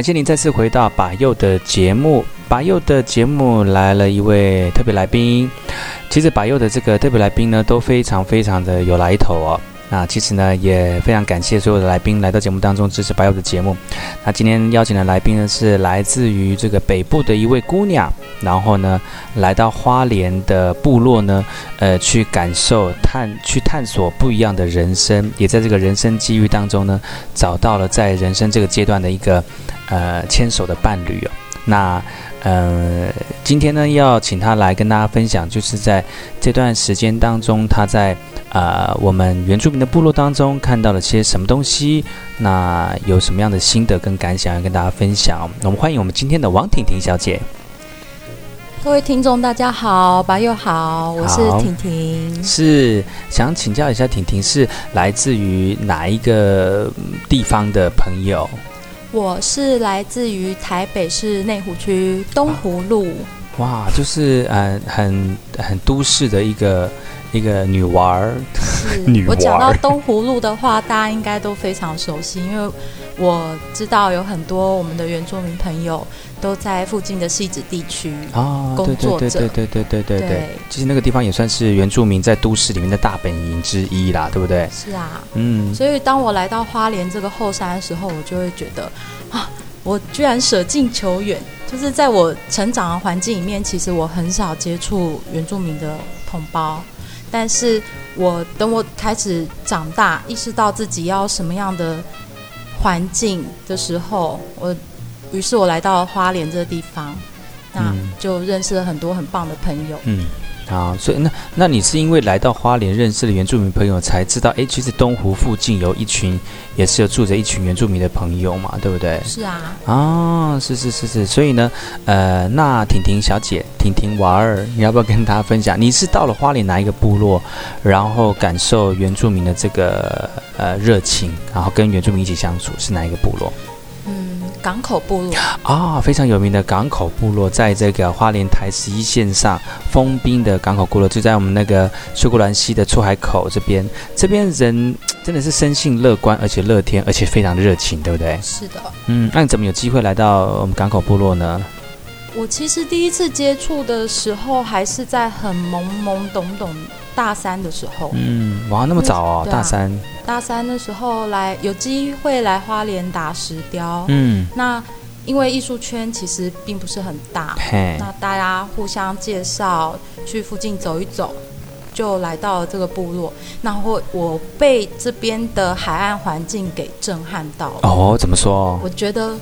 感谢您再次回到把佑的节目。把佑的节目来了一位特别来宾。其实把佑的这个特别来宾呢，都非常非常的有来头哦。那其实呢，也非常感谢所有的来宾来到节目当中支持把佑的节目。那今天邀请的来宾呢，是来自于这个北部的一位姑娘，然后呢，来到花莲的部落呢，呃，去感受、探、去探索不一样的人生，也在这个人生机遇当中呢，找到了在人生这个阶段的一个呃牵手的伴侣哦。那呃，今天呢，要请他来跟大家分享，就是在这段时间当中，他在。啊、呃，我们原住民的部落当中看到了些什么东西？那有什么样的心得跟感想要跟大家分享？那我们欢迎我们今天的王婷婷小姐。各位听众，大家好，白又好，我是婷婷。是想请教一下，婷婷是来自于哪一个地方的朋友？我是来自于台北市内湖区东湖路。哇，就是呃，很很都市的一个。一个女娃儿，女娃儿。我讲到东湖路的话，大家应该都非常熟悉，因为我知道有很多我们的原住民朋友都在附近的戏子地区啊，工作对对对对对对对对。其实那个地方也算是原住民在都市里面的大本营之一啦，对不对？是啊，嗯。所以当我来到花莲这个后山的时候，我就会觉得啊，我居然舍近求远，就是在我成长的环境里面，其实我很少接触原住民的同胞，但是我等我开始长大，意识到自己要什么样的环境的时候，我于是我来到了花莲这个地方，那就认识了很多很棒的朋友。嗯。好，所以那那你是因为来到花莲认识了原住民朋友，才知道哎，其实东湖附近有一群，也是有住着一群原住民的朋友嘛，对不对？是啊。啊，是是是是，所以呢，呃，那婷婷小姐，婷婷娃儿，你要不要跟大家分享？你是到了花莲哪一个部落，然后感受原住民的这个呃热情，然后跟原住民一起相处，是哪一个部落？港口部落啊，非常有名的港口部落，在这个花莲台十一线上封滨的港口部落，就在我们那个秀姑兰溪的出海口这边。这边人真的是生性乐观，而且乐天，而且非常热情，对不对？是的。嗯，那你怎么有机会来到我们港口部落呢？我其实第一次接触的时候，还是在很懵懵懂懂大三的时候。嗯，哇，那么早哦，大三。大三的时候来有机会来花莲打石雕，嗯，那因为艺术圈其实并不是很大，那大家互相介绍去附近走一走，就来到了这个部落。然后我被这边的海岸环境给震撼到了。哦，怎么说？我觉得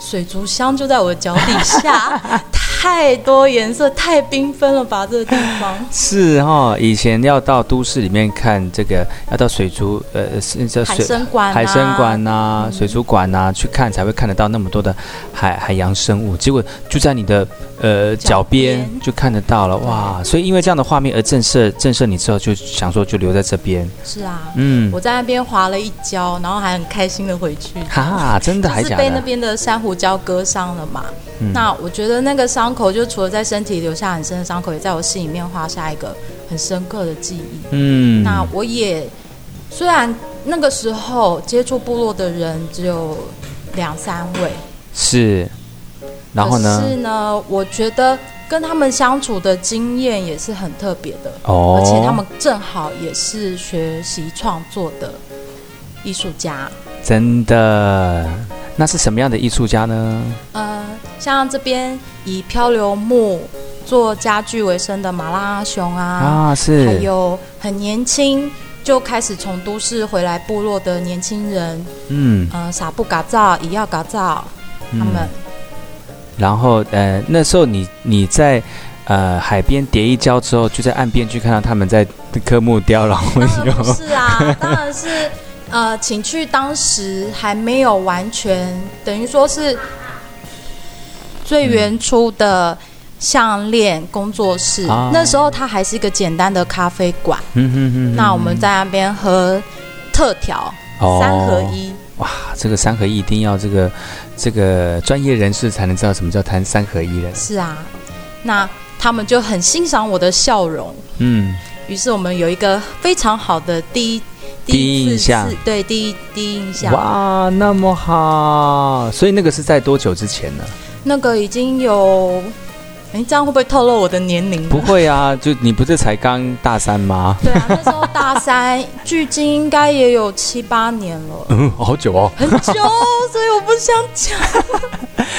水族箱就在我的脚底下。太多颜色，太缤纷了吧！这个地方 是哈，以前要到都市里面看这个，要到水族呃，是海参馆、啊、海参馆呐、啊、水族馆呐、啊、去看，才会看得到那么多的海海洋生物。结果就在你的呃脚边就看得到了，哇！所以因为这样的画面而震慑震慑你之后，就想说就留在这边。是啊，嗯，我在那边滑了一跤，然后还很开心的回去。哈，真的还假的？是被那边的珊瑚礁割伤了嘛？嗯、那我觉得那个伤口就除了在身体留下很深的伤口，也在我心里面画下一个很深刻的记忆。嗯，那我也虽然那个时候接触部落的人只有两三位，是，然后呢？是呢，我觉得跟他们相处的经验也是很特别的哦，而且他们正好也是学习创作的艺术家，真的。那是什么样的艺术家呢？呃，像这边以漂流木做家具为生的马拉阿雄啊，啊是，还有很年轻就开始从都市回来部落的年轻人，嗯，呃，撒布嘎造、伊要嘎造，他们、嗯。然后，呃，那时候你你在呃海边叠一跤之后，就在岸边去看到他们在科目雕，然后有是啊，当然是。呃，请去当时还没有完全，等于说是最原初的项链工作室。嗯、那时候它还是一个简单的咖啡馆。嗯哼哼。那我们在那边喝特调，哦、三合一。哇，这个三合一一定要这个这个专业人士才能知道什么叫谈三合一的。是啊，那他们就很欣赏我的笑容。嗯。于是我们有一个非常好的第一。第一印象，对，第一第一印象。哇，那么好，所以那个是在多久之前呢？那个已经有。哎，这样会不会透露我的年龄？不会啊，就你不是才刚大三吗？对啊，那时候大三，距今应该也有七八年了。嗯，好久哦，很久，所以我不想讲。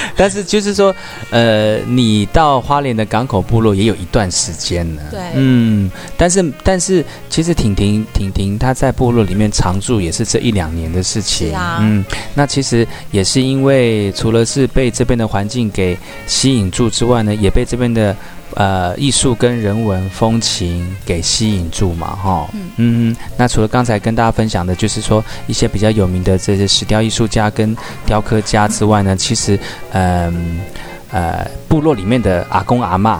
但是就是说，呃，你到花莲的港口部落也有一段时间了。对，嗯，但是但是，其实婷婷婷婷她在部落里面常住也是这一两年的事情。啊，嗯，那其实也是因为除了是被这边的环境给吸引住之外呢，也被这边的。呃，艺术跟人文风情给吸引住嘛，哈，嗯嗯，那除了刚才跟大家分享的，就是说一些比较有名的这些石雕艺术家跟雕刻家之外呢，其实，嗯呃，呃，部落里面的阿公阿嬷，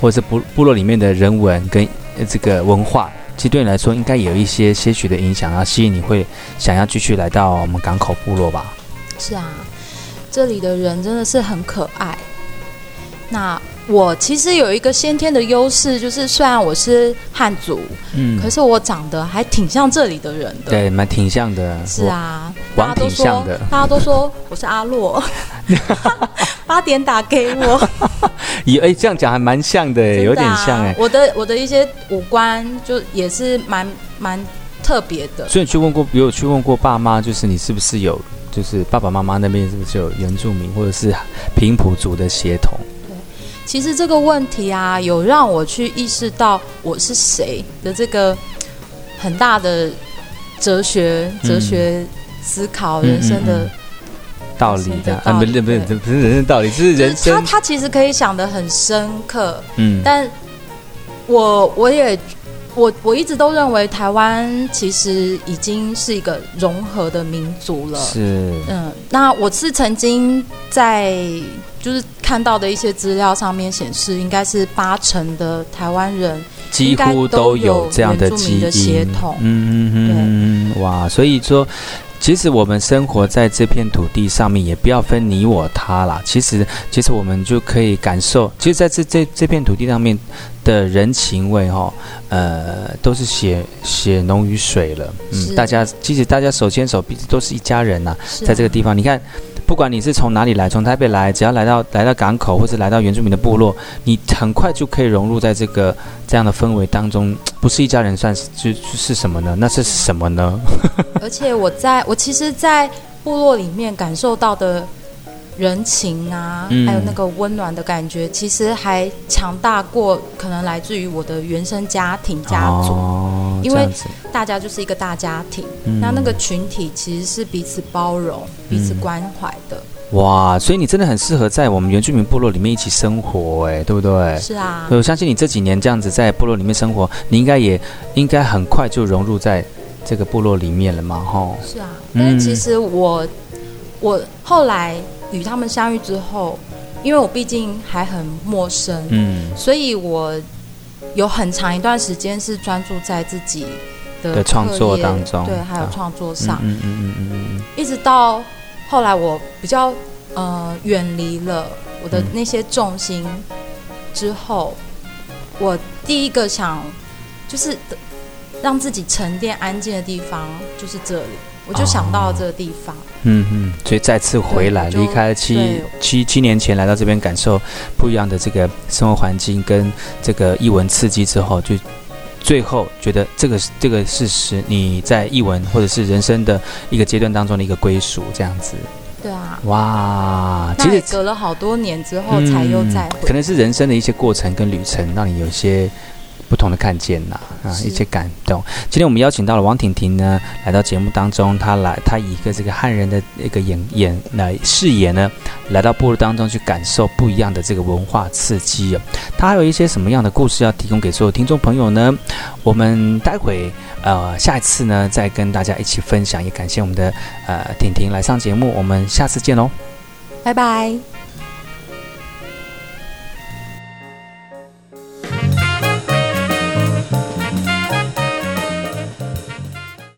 或者是部部落里面的人文跟这个文化，其实对你来说，应该有一些些许的影响，然后吸引你会想要继续来到我们港口部落吧？是啊，这里的人真的是很可爱。那。我其实有一个先天的优势，就是虽然我是汉族，嗯，可是我长得还挺像这里的人的，对，蛮挺像的。是啊，大家都说，大家都说我是阿洛，八点打给我。也哎，这样讲还蛮像的，有点像哎。我的我的一些五官就也是蛮蛮特别的。所以你去问过，比如去问过爸妈，就是你是不是有，就是爸爸妈妈那边是不是有原住民或者是平埔族的血统？其实这个问题啊，有让我去意识到我是谁的这个很大的哲学、哲学思考、人生的道理的啊，不是不是不是人生道理，是人生。他他其实可以想的很深刻，嗯，但我我也我我一直都认为台湾其实已经是一个融合的民族了，是嗯，那我是曾经在。就是看到的一些资料上面显示，应该是八成的台湾人几乎都有这样的基因血统。嗯嗯嗯，哇！所以说，其实我们生活在这片土地上面，也不要分你我他啦。其实，其实我们就可以感受，其实在这这这片土地上面的人情味，哈，呃，都是血血浓于水了。嗯，大家其实大家手牵手，彼此都是一家人呐、啊，在这个地方，你看。不管你是从哪里来，从台北来，只要来到来到港口，或是来到原住民的部落，你很快就可以融入在这个这样的氛围当中。不是一家人，算是就是什么呢？那是什么呢？而且我在我其实，在部落里面感受到的人情啊，嗯、还有那个温暖的感觉，其实还强大过可能来自于我的原生家庭家族。哦、因为大家就是一个大家庭，嗯、那那个群体其实是彼此包容、彼此关怀的。哇，所以你真的很适合在我们原住民部落里面一起生活，哎，对不对？是啊。我相信你这几年这样子在部落里面生活，你应该也应该很快就融入在这个部落里面了嘛，吼。是啊，但是其实我、嗯、我后来。与他们相遇之后，因为我毕竟还很陌生，嗯，所以我有很长一段时间是专注在自己的创作当中，对，还有创作上，嗯嗯嗯嗯嗯，一直到后来我比较呃远离了我的那些重心之后，嗯、我第一个想就是让自己沉淀安静的地方就是这里。我就想到了这个地方，哦、嗯嗯，所以再次回来，离开了七七七年前来到这边，感受不一样的这个生活环境跟这个译文刺激之后，就最后觉得这个这个事实，你在译文或者是人生的一个阶段当中的一个归属，这样子。对啊。哇，其实隔了好多年之后才又再回、嗯，可能是人生的一些过程跟旅程，让你有些。不同的看见呐，啊，一些感动。今天我们邀请到了王婷婷呢，来到节目当中，她来，她以一个这个汉人的一个演演来视野呢，来到部落当中去感受不一样的这个文化刺激哦。她还有一些什么样的故事要提供给所有听众朋友呢？我们待会呃下一次呢再跟大家一起分享。也感谢我们的呃婷婷来上节目，我们下次见喽，拜拜。